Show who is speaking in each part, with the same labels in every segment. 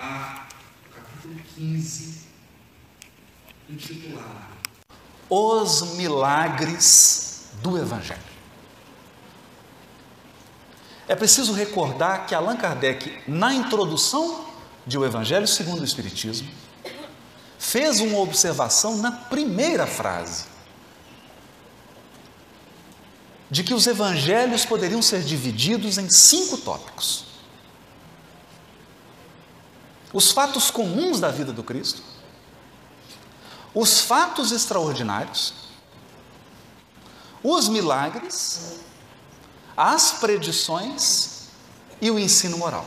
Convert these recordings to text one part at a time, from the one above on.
Speaker 1: a capítulo 15, intitulado
Speaker 2: Os Milagres do Evangelho. É preciso recordar que Allan Kardec, na introdução de O Evangelho segundo o Espiritismo, fez uma observação na primeira frase de que os evangelhos poderiam ser divididos em cinco tópicos: os fatos comuns da vida do Cristo, os fatos extraordinários, os milagres, as predições e o ensino moral.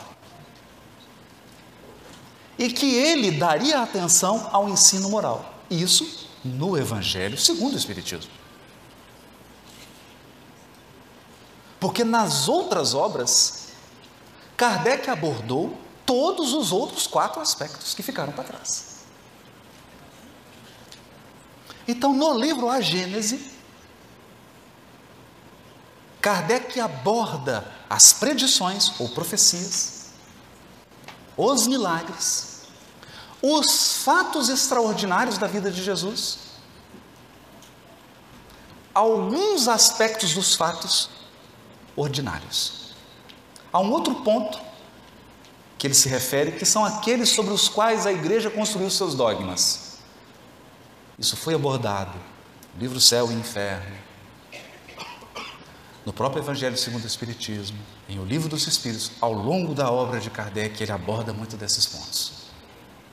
Speaker 2: E que ele daria atenção ao ensino moral. Isso no Evangelho segundo o Espiritismo. Porque nas outras obras, Kardec abordou todos os outros quatro aspectos que ficaram para trás. Então, no livro A Gênese, Kardec aborda as predições ou profecias, os milagres, os fatos extraordinários da vida de Jesus, alguns aspectos dos fatos ordinários. Há um outro ponto que ele se refere, que são aqueles sobre os quais a igreja construiu seus dogmas. Isso foi abordado no livro Céu e Inferno, no próprio Evangelho segundo o Espiritismo, em O Livro dos Espíritos, ao longo da obra de Kardec, ele aborda muito desses pontos.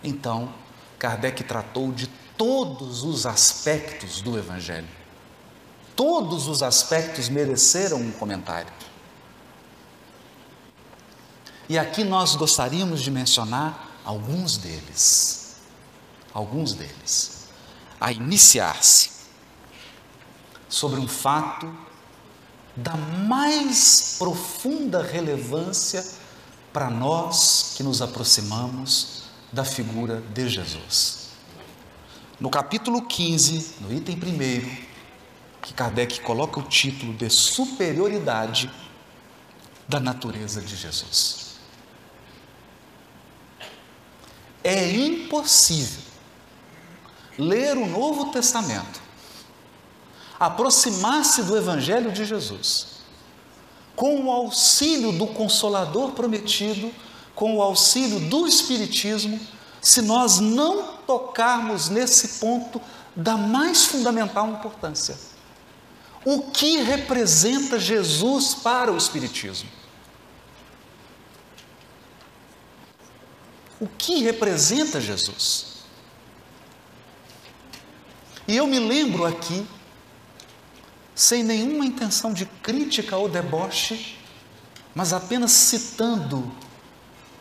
Speaker 2: Então, Kardec tratou de todos os aspectos do Evangelho. Todos os aspectos mereceram um comentário. E aqui nós gostaríamos de mencionar alguns deles. Alguns deles. A iniciar-se sobre um fato da mais profunda relevância para nós que nos aproximamos da figura de Jesus. No capítulo 15, no item 1, que Kardec coloca o título de superioridade da natureza de Jesus. É impossível ler o Novo Testamento, aproximar-se do Evangelho de Jesus, com o auxílio do Consolador prometido, com o auxílio do Espiritismo, se nós não tocarmos nesse ponto da mais fundamental importância. O que representa Jesus para o Espiritismo? O que representa Jesus? E eu me lembro aqui, sem nenhuma intenção de crítica ou deboche, mas apenas citando,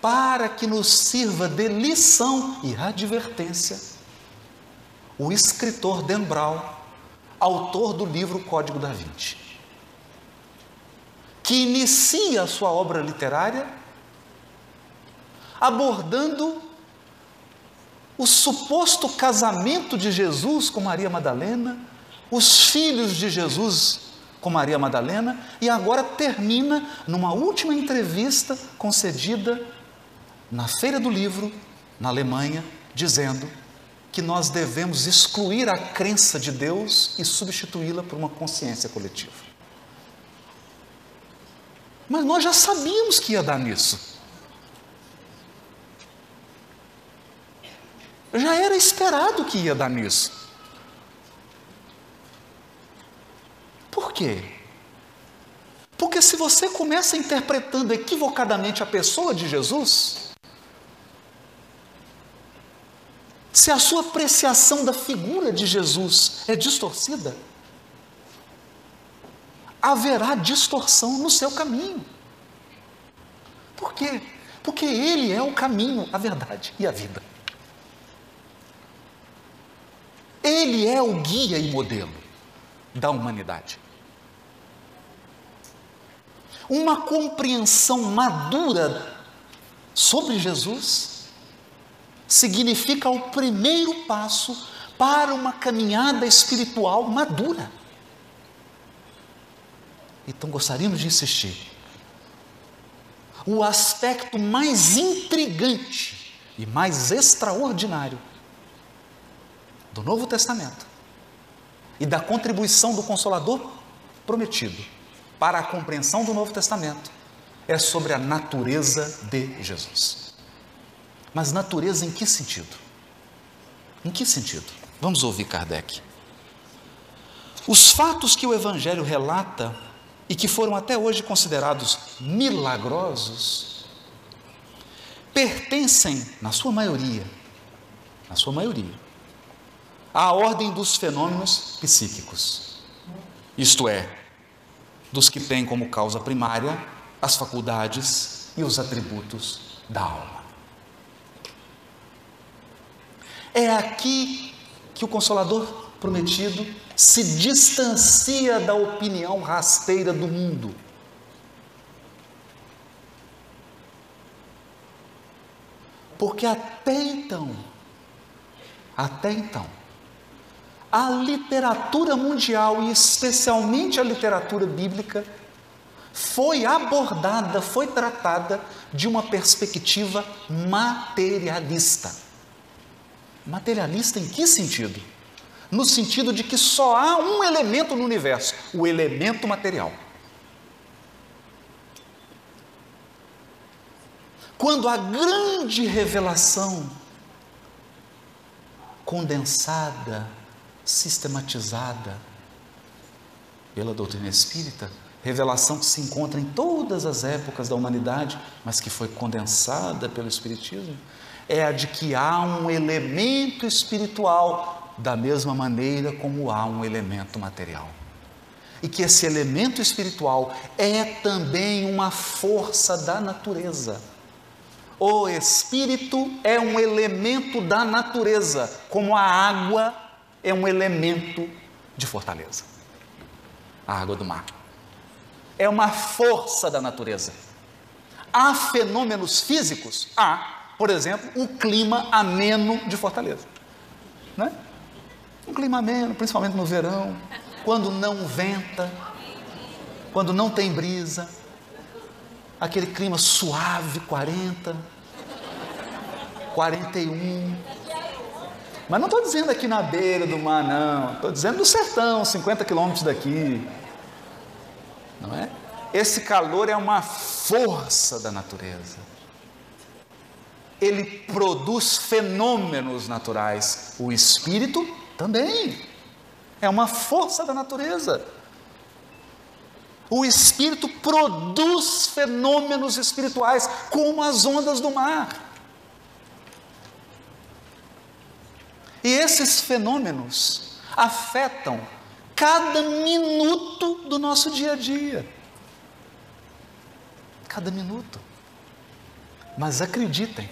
Speaker 2: para que nos sirva de lição e advertência, o escritor Brown, autor do livro Código da Vinci, que inicia a sua obra literária abordando o suposto casamento de Jesus com Maria Madalena, os filhos de Jesus com Maria Madalena, e agora termina numa última entrevista concedida na Feira do Livro, na Alemanha, dizendo que nós devemos excluir a crença de Deus e substituí-la por uma consciência coletiva. Mas nós já sabíamos que ia dar nisso. Já era esperado que ia dar nisso. Por quê? Porque se você começa interpretando equivocadamente a pessoa de Jesus, se a sua apreciação da figura de Jesus é distorcida, haverá distorção no seu caminho. Por quê? Porque Ele é o caminho, a verdade e a vida. Ele é o guia e modelo da humanidade. Uma compreensão madura sobre Jesus significa o primeiro passo para uma caminhada espiritual madura. Então gostaríamos de insistir. O aspecto mais intrigante e mais extraordinário do Novo Testamento e da contribuição do Consolador prometido para a compreensão do Novo Testamento é sobre a natureza de Jesus. Mas natureza em que sentido? Em que sentido? Vamos ouvir Kardec. Os fatos que o Evangelho relata e que foram até hoje considerados milagrosos pertencem, na sua maioria, na sua maioria, à ordem dos fenômenos psíquicos. Isto é, dos que têm como causa primária as faculdades e os atributos da alma. É aqui que o Consolador prometido se distancia da opinião rasteira do mundo. Porque até então, até então, a literatura mundial e especialmente a literatura bíblica foi abordada, foi tratada de uma perspectiva materialista. Materialista em que sentido? No sentido de que só há um elemento no universo, o elemento material. Quando a grande revelação condensada, sistematizada pela doutrina espírita, revelação que se encontra em todas as épocas da humanidade, mas que foi condensada pelo Espiritismo, é a de que há um elemento espiritual, da mesma maneira como há um elemento material. E que esse elemento espiritual é também uma força da natureza. O espírito é um elemento da natureza, como a água é um elemento de fortaleza a água do mar. É uma força da natureza. Há fenômenos físicos? Há, por exemplo, o clima ameno de Fortaleza. Né? Um clima ameno, principalmente no verão, quando não venta, quando não tem brisa, aquele clima suave, 40, 41. Mas não estou dizendo aqui na beira do mar, não. Estou dizendo no sertão, 50 quilômetros daqui. Não é? Esse calor é uma força da natureza. Ele produz fenômenos naturais. O espírito também. É uma força da natureza. O espírito produz fenômenos espirituais, como as ondas do mar. E esses fenômenos afetam cada minuto do nosso dia a dia. Cada minuto. Mas acreditem,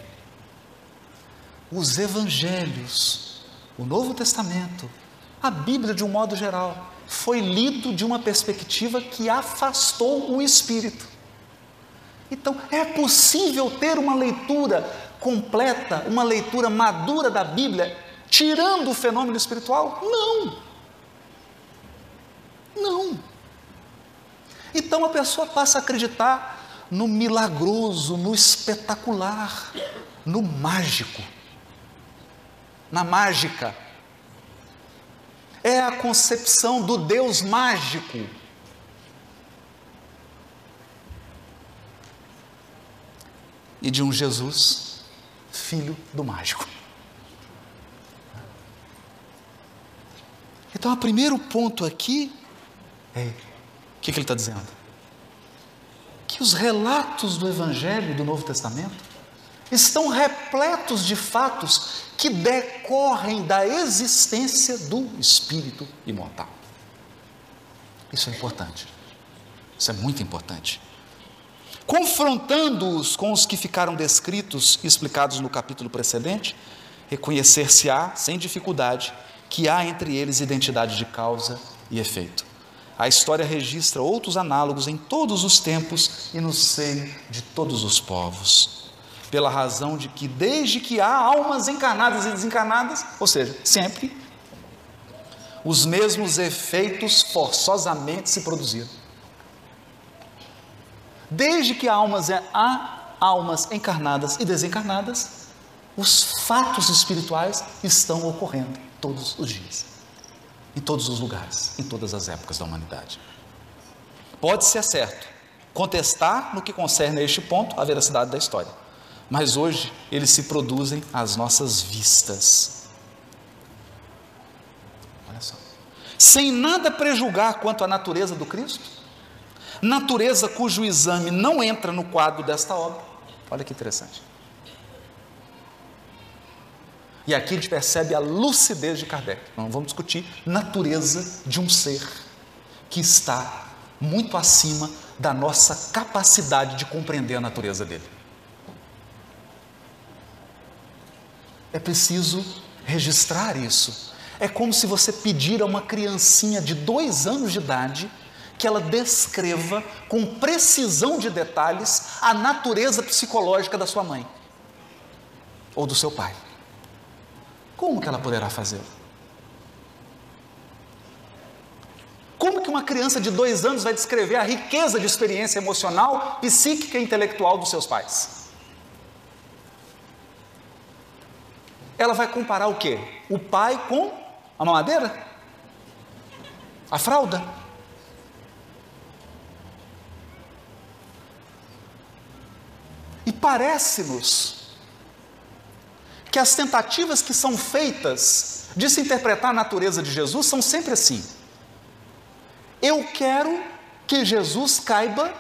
Speaker 2: os evangelhos, o Novo Testamento, a Bíblia de um modo geral, foi lido de uma perspectiva que afastou o espírito. Então, é possível ter uma leitura completa, uma leitura madura da Bíblia tirando o fenômeno espiritual? Não. Não. Então a pessoa passa a acreditar no milagroso, no espetacular, no mágico, na mágica. É a concepção do Deus mágico. E de um Jesus, filho do mágico. Então, o primeiro ponto aqui é: o que, que ele está dizendo? Que os relatos do Evangelho do Novo Testamento estão repletos de fatos que decorrem da existência do Espírito imortal. Isso é importante. Isso é muito importante. Confrontando-os com os que ficaram descritos e explicados no capítulo precedente, reconhecer-se-á, sem dificuldade, que há entre eles identidade de causa e efeito. A história registra outros análogos em todos os tempos e no seio de todos os povos. Pela razão de que, desde que há almas encarnadas e desencarnadas, ou seja, sempre, os mesmos efeitos forçosamente se produziram. Desde que há almas, há almas encarnadas e desencarnadas, os fatos espirituais estão ocorrendo todos os dias, em todos os lugares, em todas as épocas da humanidade. Pode ser certo, contestar no que concerne a este ponto a veracidade da história, mas hoje eles se produzem às nossas vistas. Olha só. Sem nada prejulgar quanto à natureza do Cristo, natureza cujo exame não entra no quadro desta obra. Olha que interessante. E aqui a gente percebe a lucidez de Kardec. Não vamos discutir natureza de um ser que está muito acima da nossa capacidade de compreender a natureza dele. É preciso registrar isso. É como se você pedir a uma criancinha de dois anos de idade que ela descreva com precisão de detalhes a natureza psicológica da sua mãe ou do seu pai. Como que ela poderá fazê-lo? Como que uma criança de dois anos vai descrever a riqueza de experiência emocional, psíquica e intelectual dos seus pais? Ela vai comparar o quê? O pai com a mamadeira? A fralda? E parece-nos que as tentativas que são feitas de se interpretar a natureza de Jesus são sempre assim. Eu quero que Jesus caiba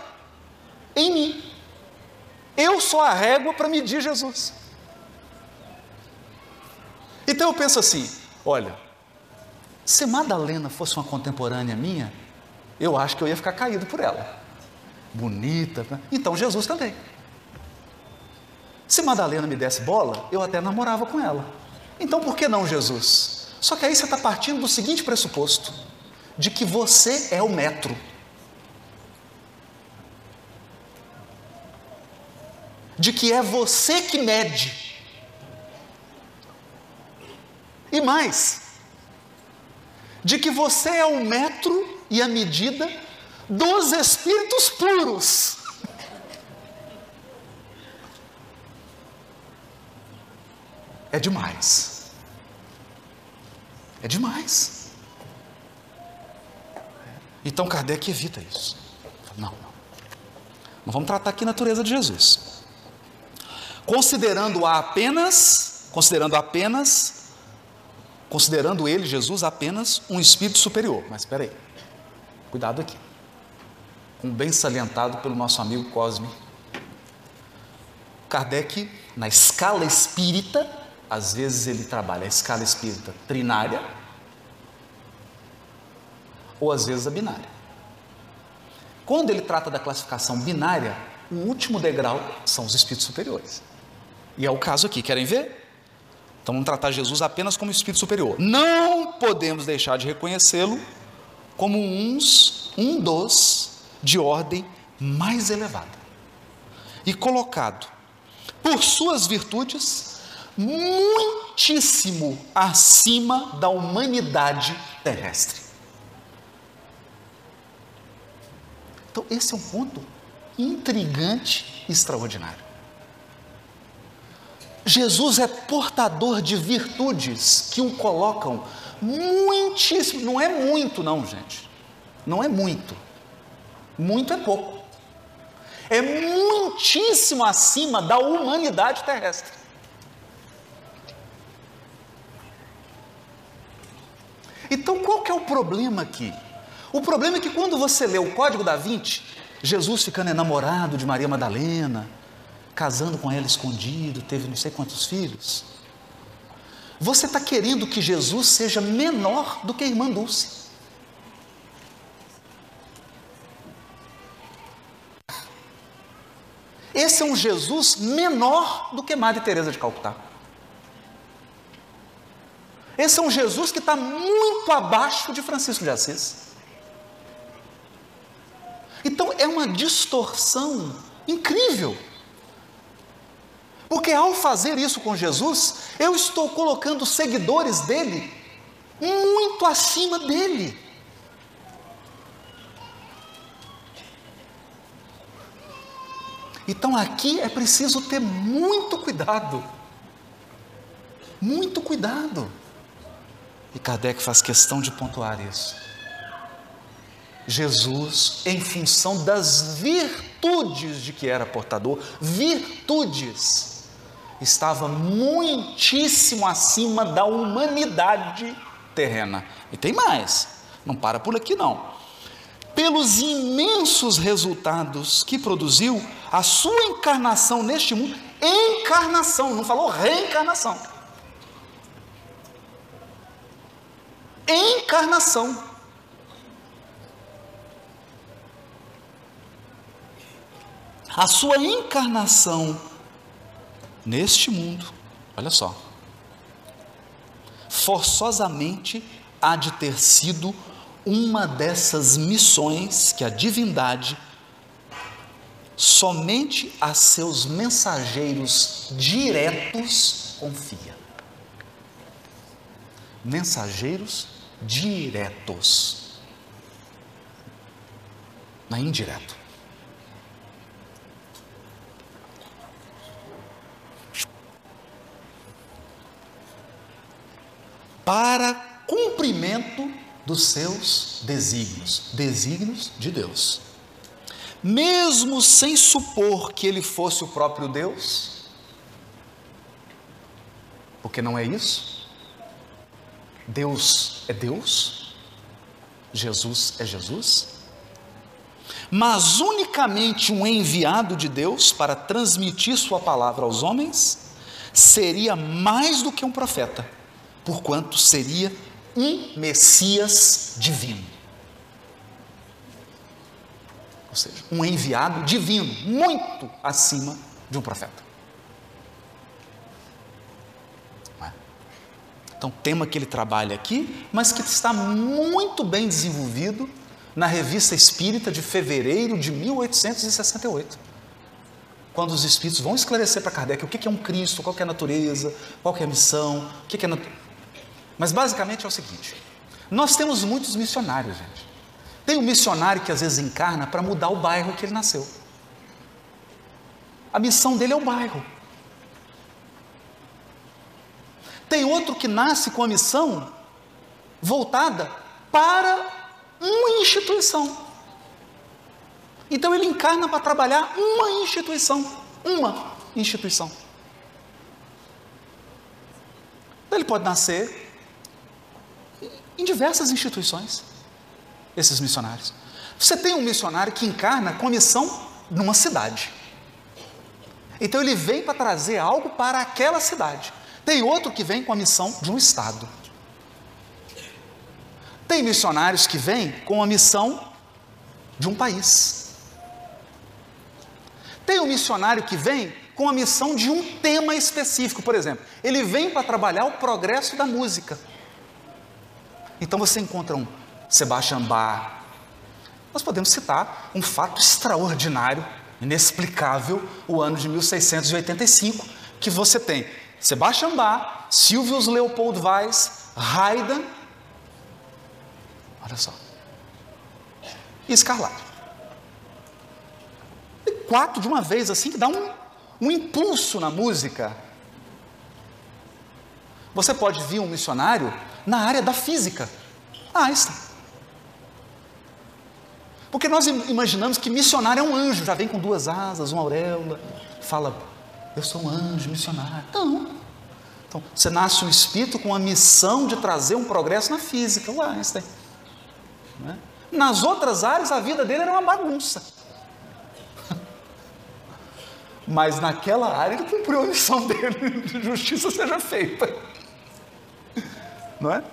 Speaker 2: em mim. Eu sou a régua para medir Jesus. Então eu penso assim: olha, se Madalena fosse uma contemporânea minha, eu acho que eu ia ficar caído por ela. Bonita, né? então Jesus também. Se Madalena me desse bola, eu até namorava com ela. Então por que não Jesus? Só que aí você está partindo do seguinte pressuposto: de que você é o metro. De que é você que mede. E mais, de que você é o metro e a medida dos espíritos puros. É demais. É demais. Então Kardec evita isso. Não, não. Mas vamos tratar aqui a natureza de Jesus. Considerando-a apenas, considerando apenas, considerando ele, Jesus, apenas um espírito superior. Mas espera aí. Cuidado aqui. Como bem salientado pelo nosso amigo Cosme. Kardec, na escala espírita, às vezes ele trabalha a escala espírita trinária, ou às vezes a binária. Quando ele trata da classificação binária, o último degrau são os espíritos superiores. E é o caso aqui, querem ver? Então vamos tratar Jesus apenas como espírito superior. Não podemos deixar de reconhecê-lo como uns, um dos de ordem mais elevada. E colocado por suas virtudes muitíssimo acima da humanidade terrestre. Então, esse é um ponto intrigante e extraordinário. Jesus é portador de virtudes que o colocam muitíssimo, não é muito, não, gente, não é muito, muito é pouco, é muitíssimo acima da humanidade terrestre. Então qual que é o problema aqui? O problema é que quando você lê o Código da Vinci, Jesus ficando enamorado de Maria Madalena, casando com ela escondido, teve não sei quantos filhos. Você está querendo que Jesus seja menor do que a irmã Dulce. Esse é um Jesus menor do que Madre Teresa de Calcutá. Esse é um Jesus que está muito abaixo de Francisco de Assis. Então é uma distorção incrível. Porque ao fazer isso com Jesus, eu estou colocando seguidores dele muito acima dele. Então aqui é preciso ter muito cuidado Muito cuidado. E Kardec faz questão de pontuar isso. Jesus, em função das virtudes de que era portador, virtudes, estava muitíssimo acima da humanidade terrena. E tem mais, não para por aqui não. Pelos imensos resultados que produziu a sua encarnação neste mundo, encarnação, não falou reencarnação. Encarnação a sua encarnação neste mundo, olha só, forçosamente há de ter sido uma dessas missões que a divindade somente a seus mensageiros diretos confia. Mensageiros diretos, não indireto. para cumprimento dos seus desígnios, desígnios de Deus. Mesmo sem supor que ele fosse o próprio Deus, porque não é isso. Deus é Deus, Jesus é Jesus, mas unicamente um enviado de Deus para transmitir Sua palavra aos homens, seria mais do que um profeta porquanto seria um Messias divino. Ou seja, um enviado divino, muito acima de um profeta. Então, tema que ele trabalha aqui, mas que está muito bem desenvolvido na Revista Espírita de fevereiro de 1868 quando os espíritos vão esclarecer para Kardec o que é um Cristo, qual é a natureza, qual é a missão, o que é mas basicamente é o seguinte: nós temos muitos missionários, gente. Tem um missionário que às vezes encarna para mudar o bairro que ele nasceu. A missão dele é o bairro. Tem outro que nasce com a missão voltada para uma instituição. Então ele encarna para trabalhar uma instituição, uma instituição. Ele pode nascer em diversas instituições, esses missionários. Você tem um missionário que encarna com a missão numa cidade. Então ele vem para trazer algo para aquela cidade. Tem outro que vem com a missão de um estado. Tem missionários que vêm com a missão de um país. Tem um missionário que vem com a missão de um tema específico, por exemplo, ele vem para trabalhar o progresso da música. Então você encontra um Sebastian Bach. Nós podemos citar um fato extraordinário, inexplicável, o ano de 1685, que você tem Sebastian Bach, Silvius Leopold Weiss, Haydn, olha só, e Scarlatti. E quatro de uma vez, assim, que dá um, um impulso na música. Você pode vir um missionário na área da física. Einstein. Porque nós imaginamos que missionário é um anjo, já vem com duas asas, uma auréola, fala, eu sou um anjo missionário. Não. Então, você nasce um espírito com a missão de trazer um progresso na física, o Einstein. É? Nas outras áreas, a vida dele era uma bagunça. Mas naquela área ele cumpriu a missão dele, de justiça seja feita não é?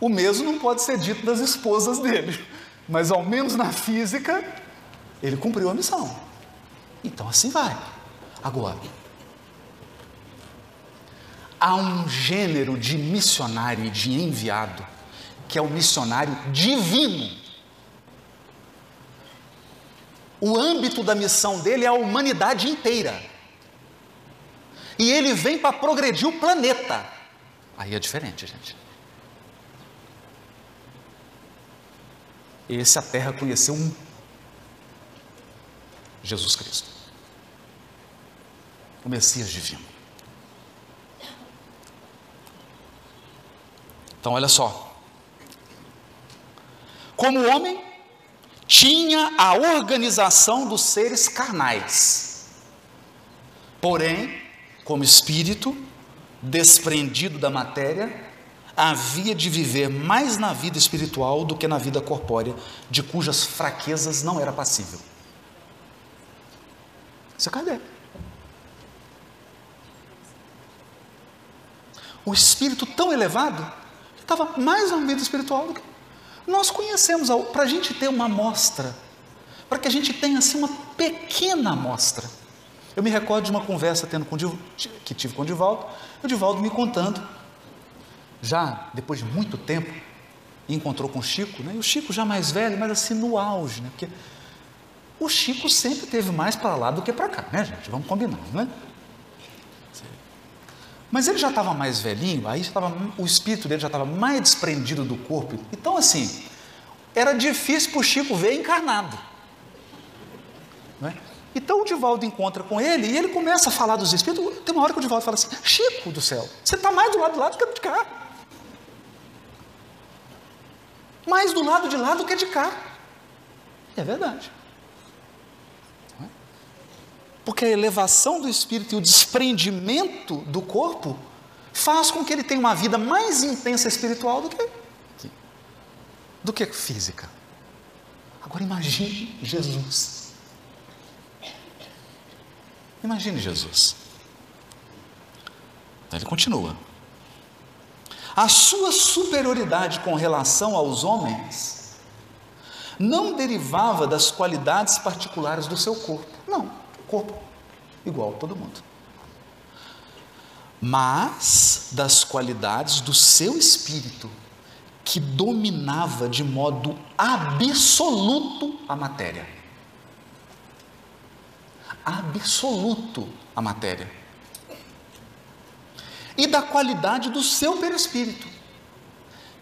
Speaker 2: O mesmo não pode ser dito das esposas dele, mas ao menos na física, ele cumpriu a missão. Então assim vai. Agora, há um gênero de missionário e de enviado, que é o missionário divino. O âmbito da missão dele é a humanidade inteira. E ele vem para progredir o planeta. Aí é diferente, gente. Esse a terra conheceu um Jesus Cristo, o Messias divino. Então, olha só. Como homem, tinha a organização dos seres carnais. Porém, como espírito, desprendido da matéria, havia de viver mais na vida espiritual do que na vida corpórea, de cujas fraquezas não era passível. Isso é Kardec. O espírito tão elevado estava mais na vida espiritual do que nós conhecemos. Para a gente ter uma amostra, para que a gente tenha assim uma pequena amostra. Eu me recordo de uma conversa tendo com, que tive com o Divaldo, o Divaldo me contando já depois de muito tempo, encontrou com o Chico, né? e o Chico já mais velho, mas assim no auge, né? porque o Chico sempre teve mais para lá do que para cá, né, gente? Vamos combinar, né? Mas ele já estava mais velhinho, aí estava, o espírito dele já estava mais desprendido do corpo. Então, assim, era difícil para o Chico ver encarnado. Né? Então o Divaldo encontra com ele e ele começa a falar dos espíritos. Tem uma hora que o Divaldo fala assim: Chico do céu, você está mais do lado de lá do que de cá. mais do lado de lá do que de cá. E é verdade. Porque a elevação do espírito e o desprendimento do corpo faz com que ele tenha uma vida mais intensa espiritual do que do que física. Agora imagine Jesus. Imagine Jesus. Ele continua. A sua superioridade com relação aos homens não derivava das qualidades particulares do seu corpo. Não, corpo igual a todo mundo. Mas das qualidades do seu espírito, que dominava de modo absoluto a matéria. Absoluto a matéria e da qualidade do seu perispírito,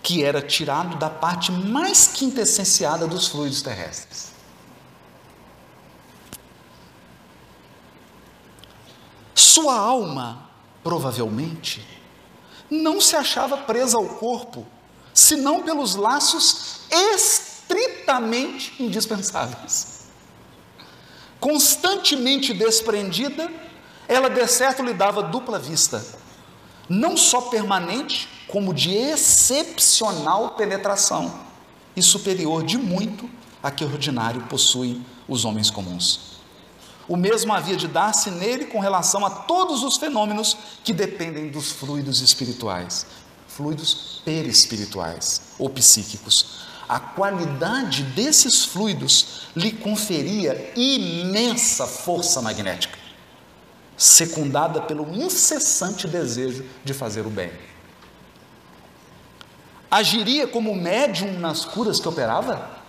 Speaker 2: que era tirado da parte mais quintessenciada dos fluidos terrestres. Sua alma, provavelmente, não se achava presa ao corpo, senão pelos laços estritamente indispensáveis. Constantemente desprendida, ela de certo lhe dava dupla vista não só permanente, como de excepcional penetração e superior de muito a que ordinário possuem os homens comuns. O mesmo havia de dar-se nele com relação a todos os fenômenos que dependem dos fluidos espirituais, fluidos perispirituais ou psíquicos. A qualidade desses fluidos lhe conferia imensa força magnética secundada pelo incessante desejo de fazer o bem. Agiria como médium nas curas que operava?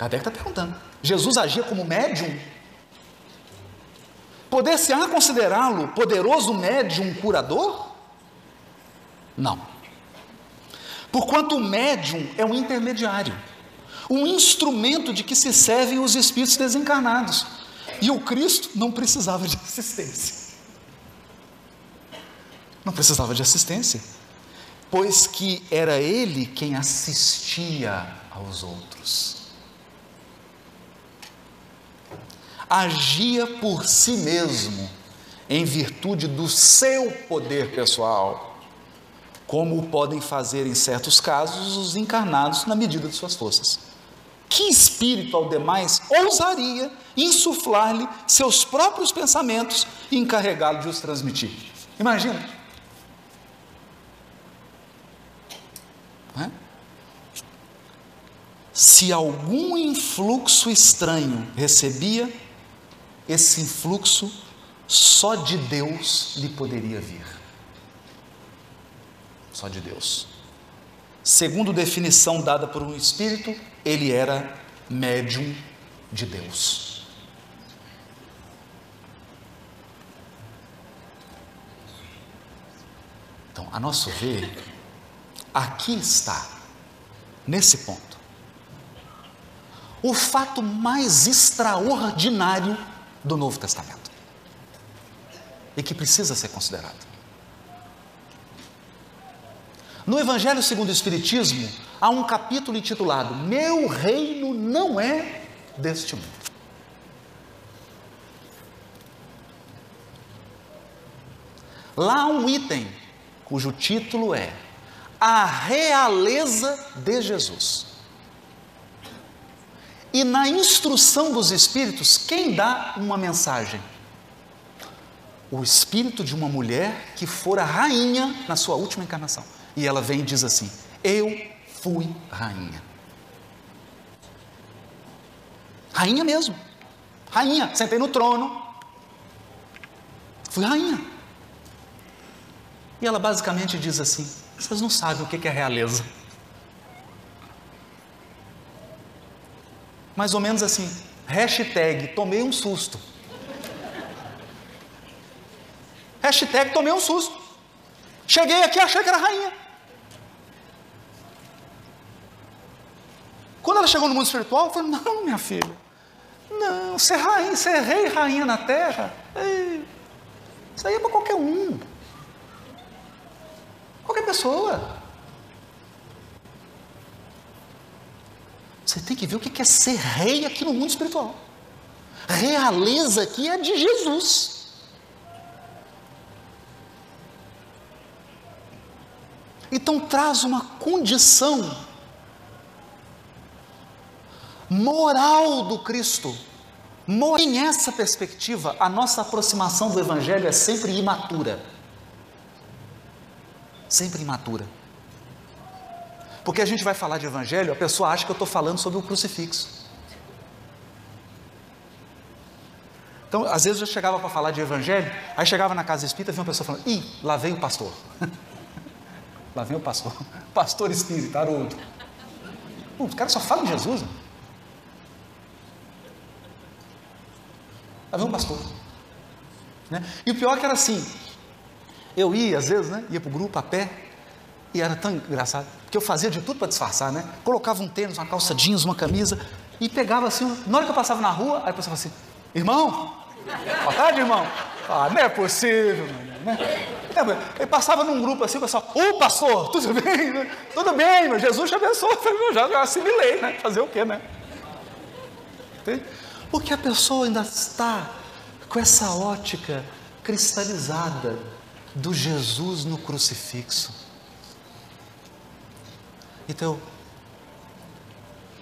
Speaker 2: Kardec está perguntando. Jesus agia como médium? Poder-se-á considerá-lo poderoso médium curador? Não. Porquanto o médium é um intermediário, um instrumento de que se servem os espíritos desencarnados. E o Cristo não precisava de assistência. Não precisava de assistência, pois que era Ele quem assistia aos outros. Agia por si mesmo, em virtude do seu poder pessoal, como podem fazer em certos casos os encarnados na medida de suas forças. Que espírito ao demais ousaria insuflar-lhe seus próprios pensamentos e encarregá-lo de os transmitir? Imagina. Se algum influxo estranho recebia, esse influxo só de Deus lhe poderia vir. Só de Deus. Segundo definição dada por um espírito, ele era médium de Deus. Então, a nosso ver, aqui está, nesse ponto, o fato mais extraordinário do Novo Testamento e que precisa ser considerado. No Evangelho segundo o Espiritismo, há um capítulo intitulado Meu reino não é deste mundo. Lá há um item cujo título é A Realeza de Jesus. E na instrução dos Espíritos, quem dá uma mensagem? O espírito de uma mulher que fora rainha na sua última encarnação. E ela vem e diz assim: Eu fui rainha. Rainha mesmo. Rainha, sentei no trono. Fui rainha. E ela basicamente diz assim: vocês não sabem o que é realeza. Mais ou menos assim, hashtag tomei um susto. Hashtag tomei um susto. Cheguei aqui achei que era rainha. Quando ela chegou no mundo espiritual, eu falei, não, minha filha, não, ser rainha, ser rei e rainha na terra, isso aí é para qualquer um. Qualquer pessoa. Você tem que ver o que é ser rei aqui no mundo espiritual. Realeza aqui é de Jesus. Então traz uma condição moral do Cristo. Em essa perspectiva, a nossa aproximação do Evangelho é sempre imatura. Sempre imatura. Porque a gente vai falar de Evangelho, a pessoa acha que eu estou falando sobre o crucifixo. Então, às vezes eu chegava para falar de Evangelho, aí chegava na casa espírita via uma pessoa falando: ih, lá vem o pastor. lá vem o pastor. Pastor espírita, Haroldo. Pô, os caras só falam de Jesus. Né? Havia um pastor. Né? E o pior é que era assim, eu ia às vezes, né? Ia para o grupo a pé, e era tão engraçado, porque eu fazia de tudo para disfarçar, né? Colocava um tênis, uma calça jeans, uma camisa, e pegava assim, na hora que eu passava na rua, aí a pessoa assim, irmão, boa tarde, irmão. Ah, não é possível, né? Eu passava num grupo assim, o pessoal, ô pastor, tudo bem? Tudo bem, meu Jesus te abençoe. Eu já, já assimilei, né? Fazer o quê, né? Entende? Porque a pessoa ainda está com essa ótica cristalizada do Jesus no crucifixo. Então,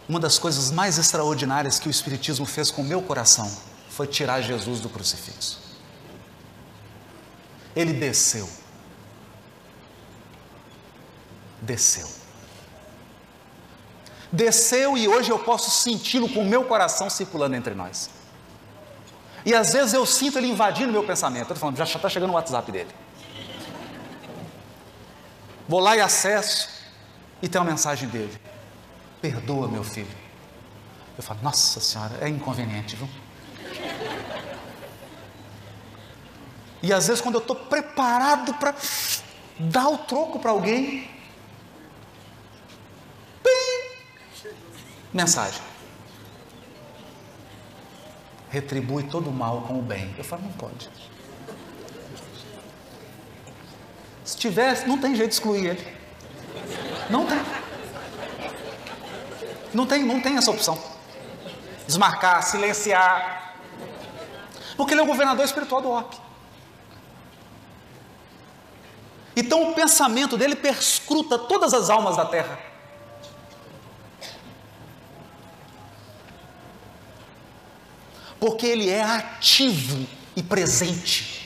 Speaker 2: uma das coisas mais extraordinárias que o Espiritismo fez com o meu coração foi tirar Jesus do crucifixo. Ele desceu. Desceu desceu e hoje eu posso senti-lo com o meu coração circulando entre nós. E às vezes eu sinto ele invadindo meu pensamento. Estou falando, já está chegando o WhatsApp dele. Vou lá e acesso e tem uma mensagem dele. Perdoa, meu filho. Eu falo, nossa senhora, é inconveniente, viu? E às vezes, quando eu estou preparado para dar o troco para alguém, Mensagem. Retribui todo o mal com o bem. Eu falo, não pode. Se tivesse, não tem jeito de excluir ele. Não tem. Não tem, não tem essa opção. Desmarcar, silenciar. Porque ele é o governador espiritual do OP. Então o pensamento dele perscruta todas as almas da terra. porque ele é ativo e presente.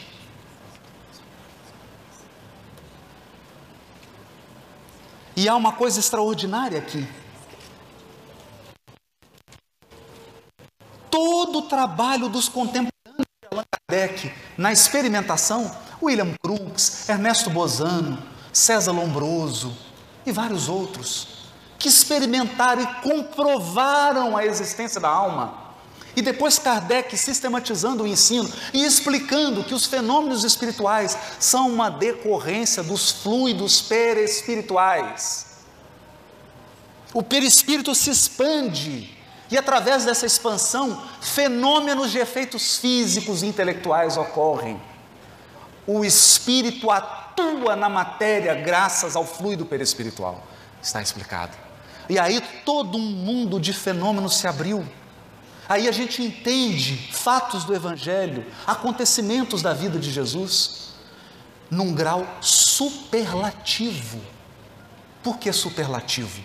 Speaker 2: E há uma coisa extraordinária aqui. Todo o trabalho dos contemporâneos de Allan Kardec na experimentação, William Crookes, Ernesto Bozano, César Lombroso e vários outros, que experimentaram e comprovaram a existência da alma e depois Kardec sistematizando o ensino e explicando que os fenômenos espirituais são uma decorrência dos fluidos perespirituais. O perispírito se expande e através dessa expansão, fenômenos de efeitos físicos e intelectuais ocorrem. o espírito atua na matéria graças ao fluido perispiritual. Está explicado. E aí todo um mundo de fenômenos se abriu. Aí a gente entende fatos do Evangelho, acontecimentos da vida de Jesus, num grau superlativo. Por que superlativo?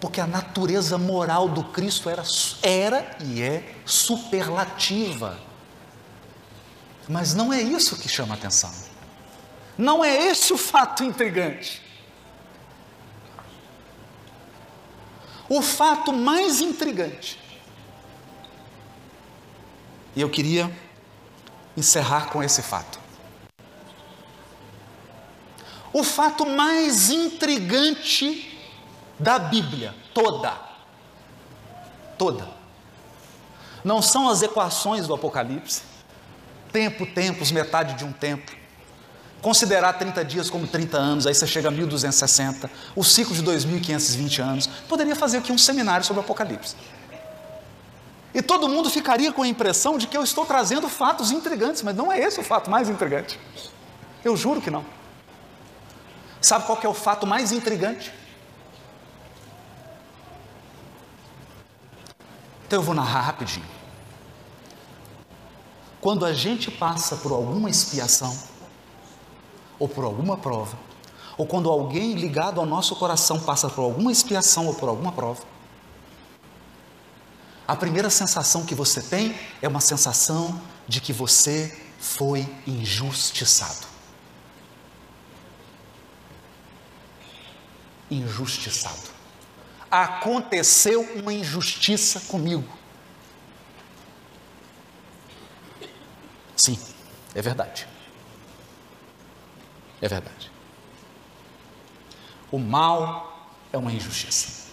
Speaker 2: Porque a natureza moral do Cristo era, era e é superlativa. Mas não é isso que chama atenção. Não é esse o fato intrigante. O fato mais intrigante. E eu queria encerrar com esse fato. O fato mais intrigante da Bíblia toda, toda, não são as equações do Apocalipse, tempo, tempos, metade de um tempo, considerar 30 dias como 30 anos, aí você chega a 1260, o ciclo de 2520 anos, poderia fazer aqui um seminário sobre o Apocalipse. E todo mundo ficaria com a impressão de que eu estou trazendo fatos intrigantes, mas não é esse o fato mais intrigante. Eu juro que não. Sabe qual é o fato mais intrigante? Então eu vou narrar rapidinho. Quando a gente passa por alguma expiação, ou por alguma prova, ou quando alguém ligado ao nosso coração passa por alguma expiação ou por alguma prova, a primeira sensação que você tem é uma sensação de que você foi injustiçado. Injustiçado aconteceu uma injustiça comigo. Sim, é verdade. É verdade. O mal é uma injustiça.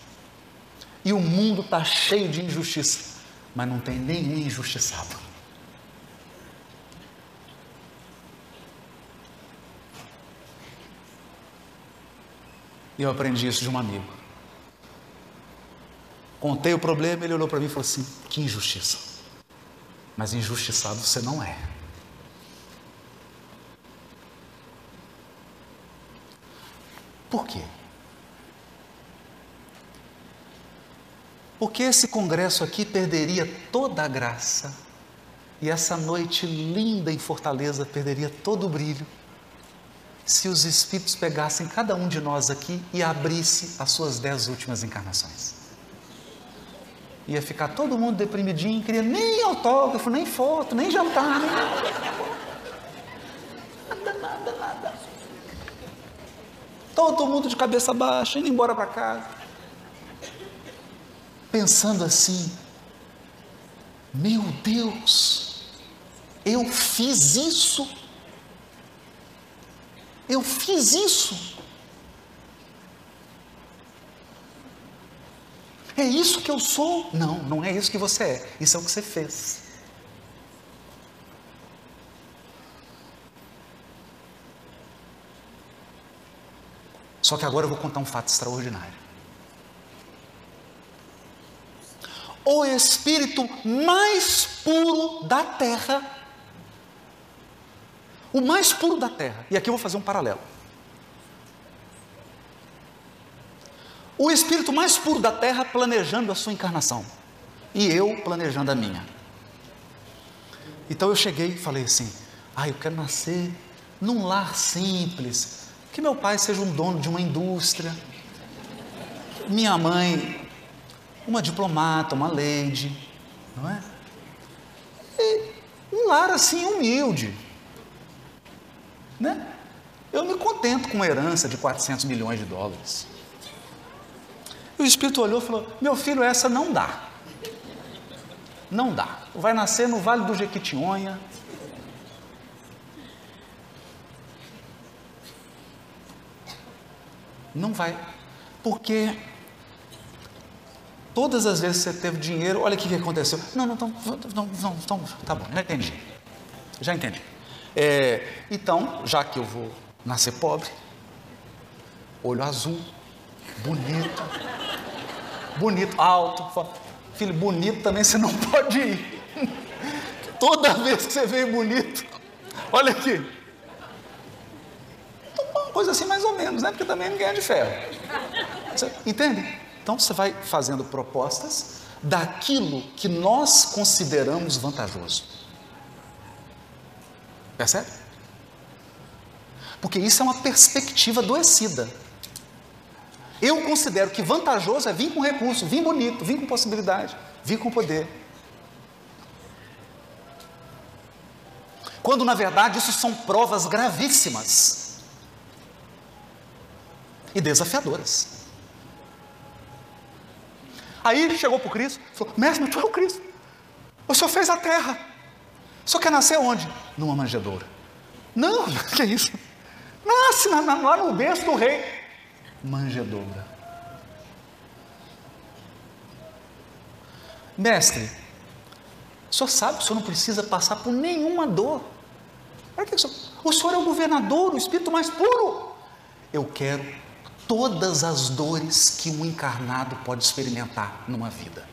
Speaker 2: E o mundo está cheio de injustiça, mas não tem nenhum injustiçado. E eu aprendi isso de um amigo. Contei o problema, ele olhou para mim e falou assim: que injustiça. Mas injustiçado você não é. Por quê? Porque esse congresso aqui perderia toda a graça e essa noite linda em Fortaleza perderia todo o brilho se os Espíritos pegassem cada um de nós aqui e abrisse as suas dez últimas encarnações. Ia ficar todo mundo deprimidinho, queria nem autógrafo, nem foto, nem jantar, nem nada. Nada, nada, nada. Todo mundo de cabeça baixa, indo embora para casa. Pensando assim, meu Deus, eu fiz isso. Eu fiz isso. É isso que eu sou? Não, não é isso que você é. Isso é o que você fez. Só que agora eu vou contar um fato extraordinário. O espírito mais puro da terra, o mais puro da terra, e aqui eu vou fazer um paralelo. o espírito mais puro da terra planejando a sua encarnação. E eu planejando a minha. Então eu cheguei e falei assim: ah, eu quero nascer num lar simples, que meu pai seja um dono de uma indústria, minha mãe uma diplomata, uma lady, não é? E um lar assim humilde, né? Eu me contento com uma herança de 400 milhões de dólares. E o Espírito olhou e falou: Meu filho, essa não dá. Não dá. Vai nascer no Vale do Jequitinhonha. Não vai. Porque todas as vezes que você teve dinheiro, olha o que aconteceu. Não, não, não, não, não, não tá bom, já entendi. Já entendi. É, então, já que eu vou nascer pobre, olho azul, bonito, bonito, alto. Filho, bonito também você não pode ir. Toda vez que você veio bonito, Olha aqui. Então, uma coisa assim mais ou menos, né? Porque também ninguém é de ferro. Você entende? Então você vai fazendo propostas daquilo que nós consideramos vantajoso. Percebe? Porque isso é uma perspectiva adoecida. Eu considero que vantajoso é vir com recurso, vir bonito, vir com possibilidade, vir com poder. Quando na verdade isso são provas gravíssimas e desafiadoras. Aí chegou para o Cristo e falou: Mestre, tu é o Cristo. O senhor fez a terra. O senhor quer nascer onde? Numa manjedoura. Não, que é isso? Nasce lá no berço do rei. Manjedoura. Mestre, o senhor sabe que o senhor não precisa passar por nenhuma dor. O senhor é o governador, o espírito mais puro. Eu quero todas as dores que um encarnado pode experimentar numa vida.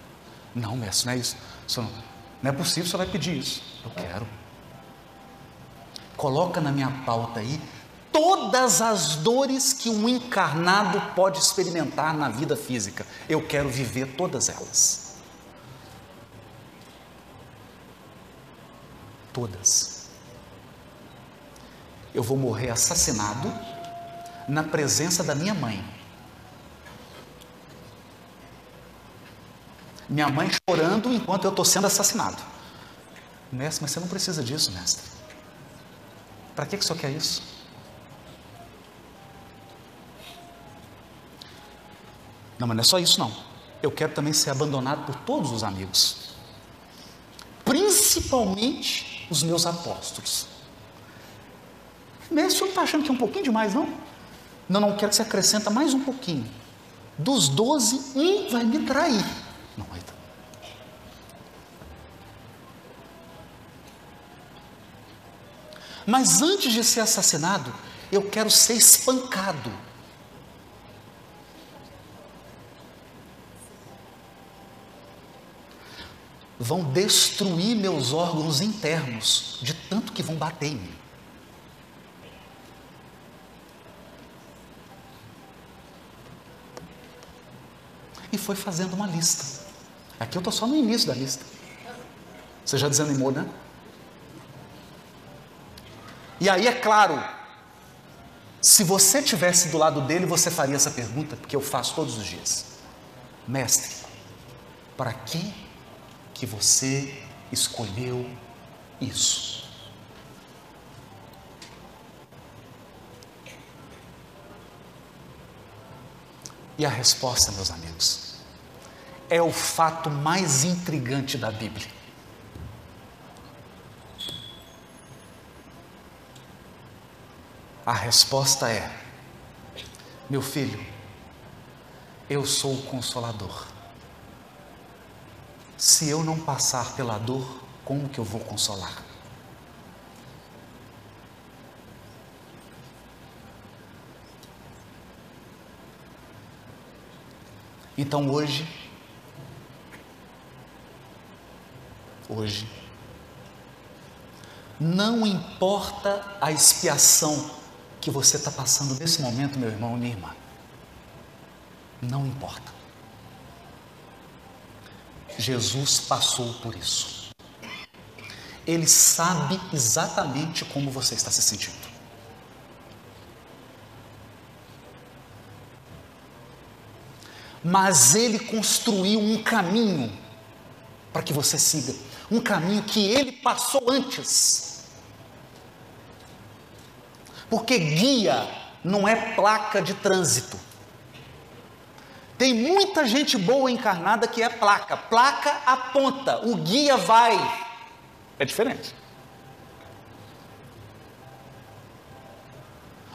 Speaker 2: Não, mestre, não é isso. Senhor, não é possível, senhor vai pedir isso. Eu quero. Coloca na minha pauta aí todas as dores que um encarnado pode experimentar na vida física. Eu quero viver todas elas. Todas. Eu vou morrer assassinado na presença da minha mãe. Minha mãe chorando enquanto eu estou sendo assassinado. Mestre, mas você não precisa disso, mestre. Para que, que o senhor quer isso? Não, mas não é só isso não. Eu quero também ser abandonado por todos os amigos. Principalmente os meus apóstolos. Mestre, o senhor não está achando que é um pouquinho demais, não? Não, não, quero que você acrescenta mais um pouquinho. Dos doze, um vai me trair. Não, aí tá. Mas antes de ser assassinado, eu quero ser espancado vão destruir meus órgãos internos, de tanto que vão bater em mim. E foi fazendo uma lista. Aqui eu estou só no início da lista. Você já desanimou, né? E aí, é claro, se você tivesse do lado dele, você faria essa pergunta, porque eu faço todos os dias: Mestre, para que que você escolheu isso. E a resposta, meus amigos, é o fato mais intrigante da Bíblia. A resposta é: meu filho, eu sou o consolador. Se eu não passar pela dor, como que eu vou consolar? Então hoje, hoje, não importa a expiação que você está passando nesse momento, meu irmão, minha irmã, não importa. Jesus passou por isso. Ele sabe exatamente como você está se sentindo. Mas ele construiu um caminho para que você siga, um caminho que ele passou antes. Porque guia não é placa de trânsito. Tem muita gente boa encarnada que é placa. Placa aponta, o guia vai. É diferente.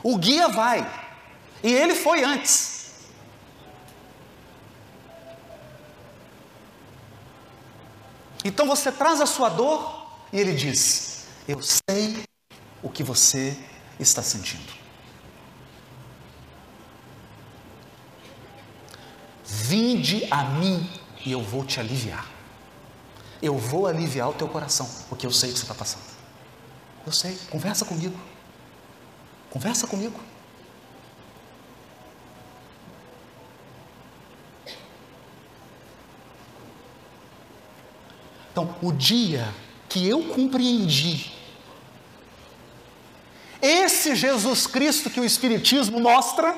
Speaker 2: O guia vai. E ele foi antes. Então você traz a sua dor e ele diz: Eu sei o que você está sentindo. Vinde a mim e eu vou te aliviar. Eu vou aliviar o teu coração, porque eu sei o que você está passando. Eu sei, conversa comigo. Conversa comigo. Então, o dia que eu compreendi esse Jesus Cristo que o Espiritismo mostra,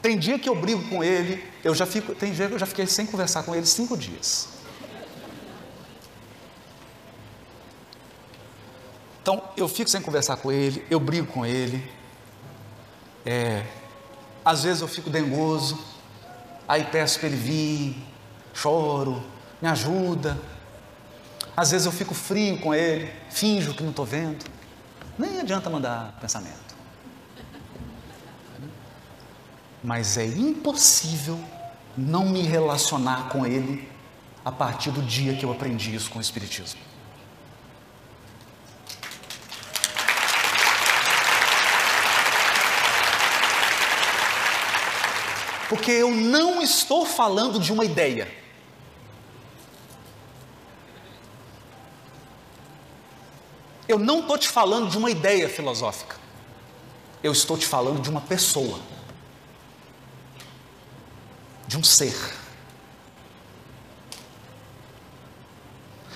Speaker 2: tem dia que eu brigo com ele, eu já fico, tem dia que eu já fiquei sem conversar com ele cinco dias. Então, eu fico sem conversar com ele, eu brigo com ele, é, às vezes eu fico dengoso, aí peço para ele vir, choro, me ajuda. Às vezes eu fico frio com ele, finjo que não estou vendo. Nem adianta mandar pensamento. Mas é impossível não me relacionar com ele a partir do dia que eu aprendi isso com o Espiritismo. Porque eu não estou falando de uma ideia. Eu não estou te falando de uma ideia filosófica. Eu estou te falando de uma pessoa. De um ser.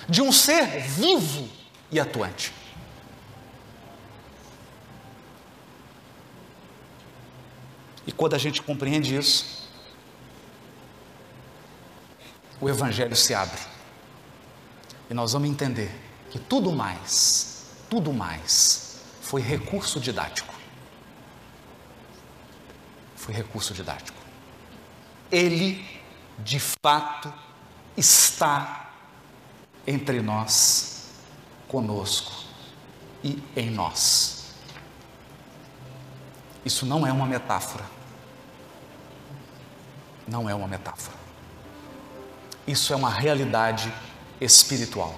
Speaker 2: De um ser vivo e atuante. E quando a gente compreende isso, o Evangelho se abre. E nós vamos entender que tudo mais, tudo mais, foi recurso didático. Foi recurso didático. Ele, de fato, está entre nós, conosco e em nós. Isso não é uma metáfora. Não é uma metáfora. Isso é uma realidade espiritual.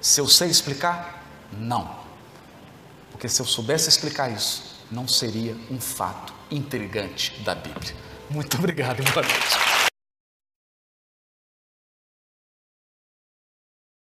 Speaker 2: Se eu sei explicar, não. Porque se eu soubesse explicar isso, não seria um fato intrigante da Bíblia. Muito obrigado boa noite.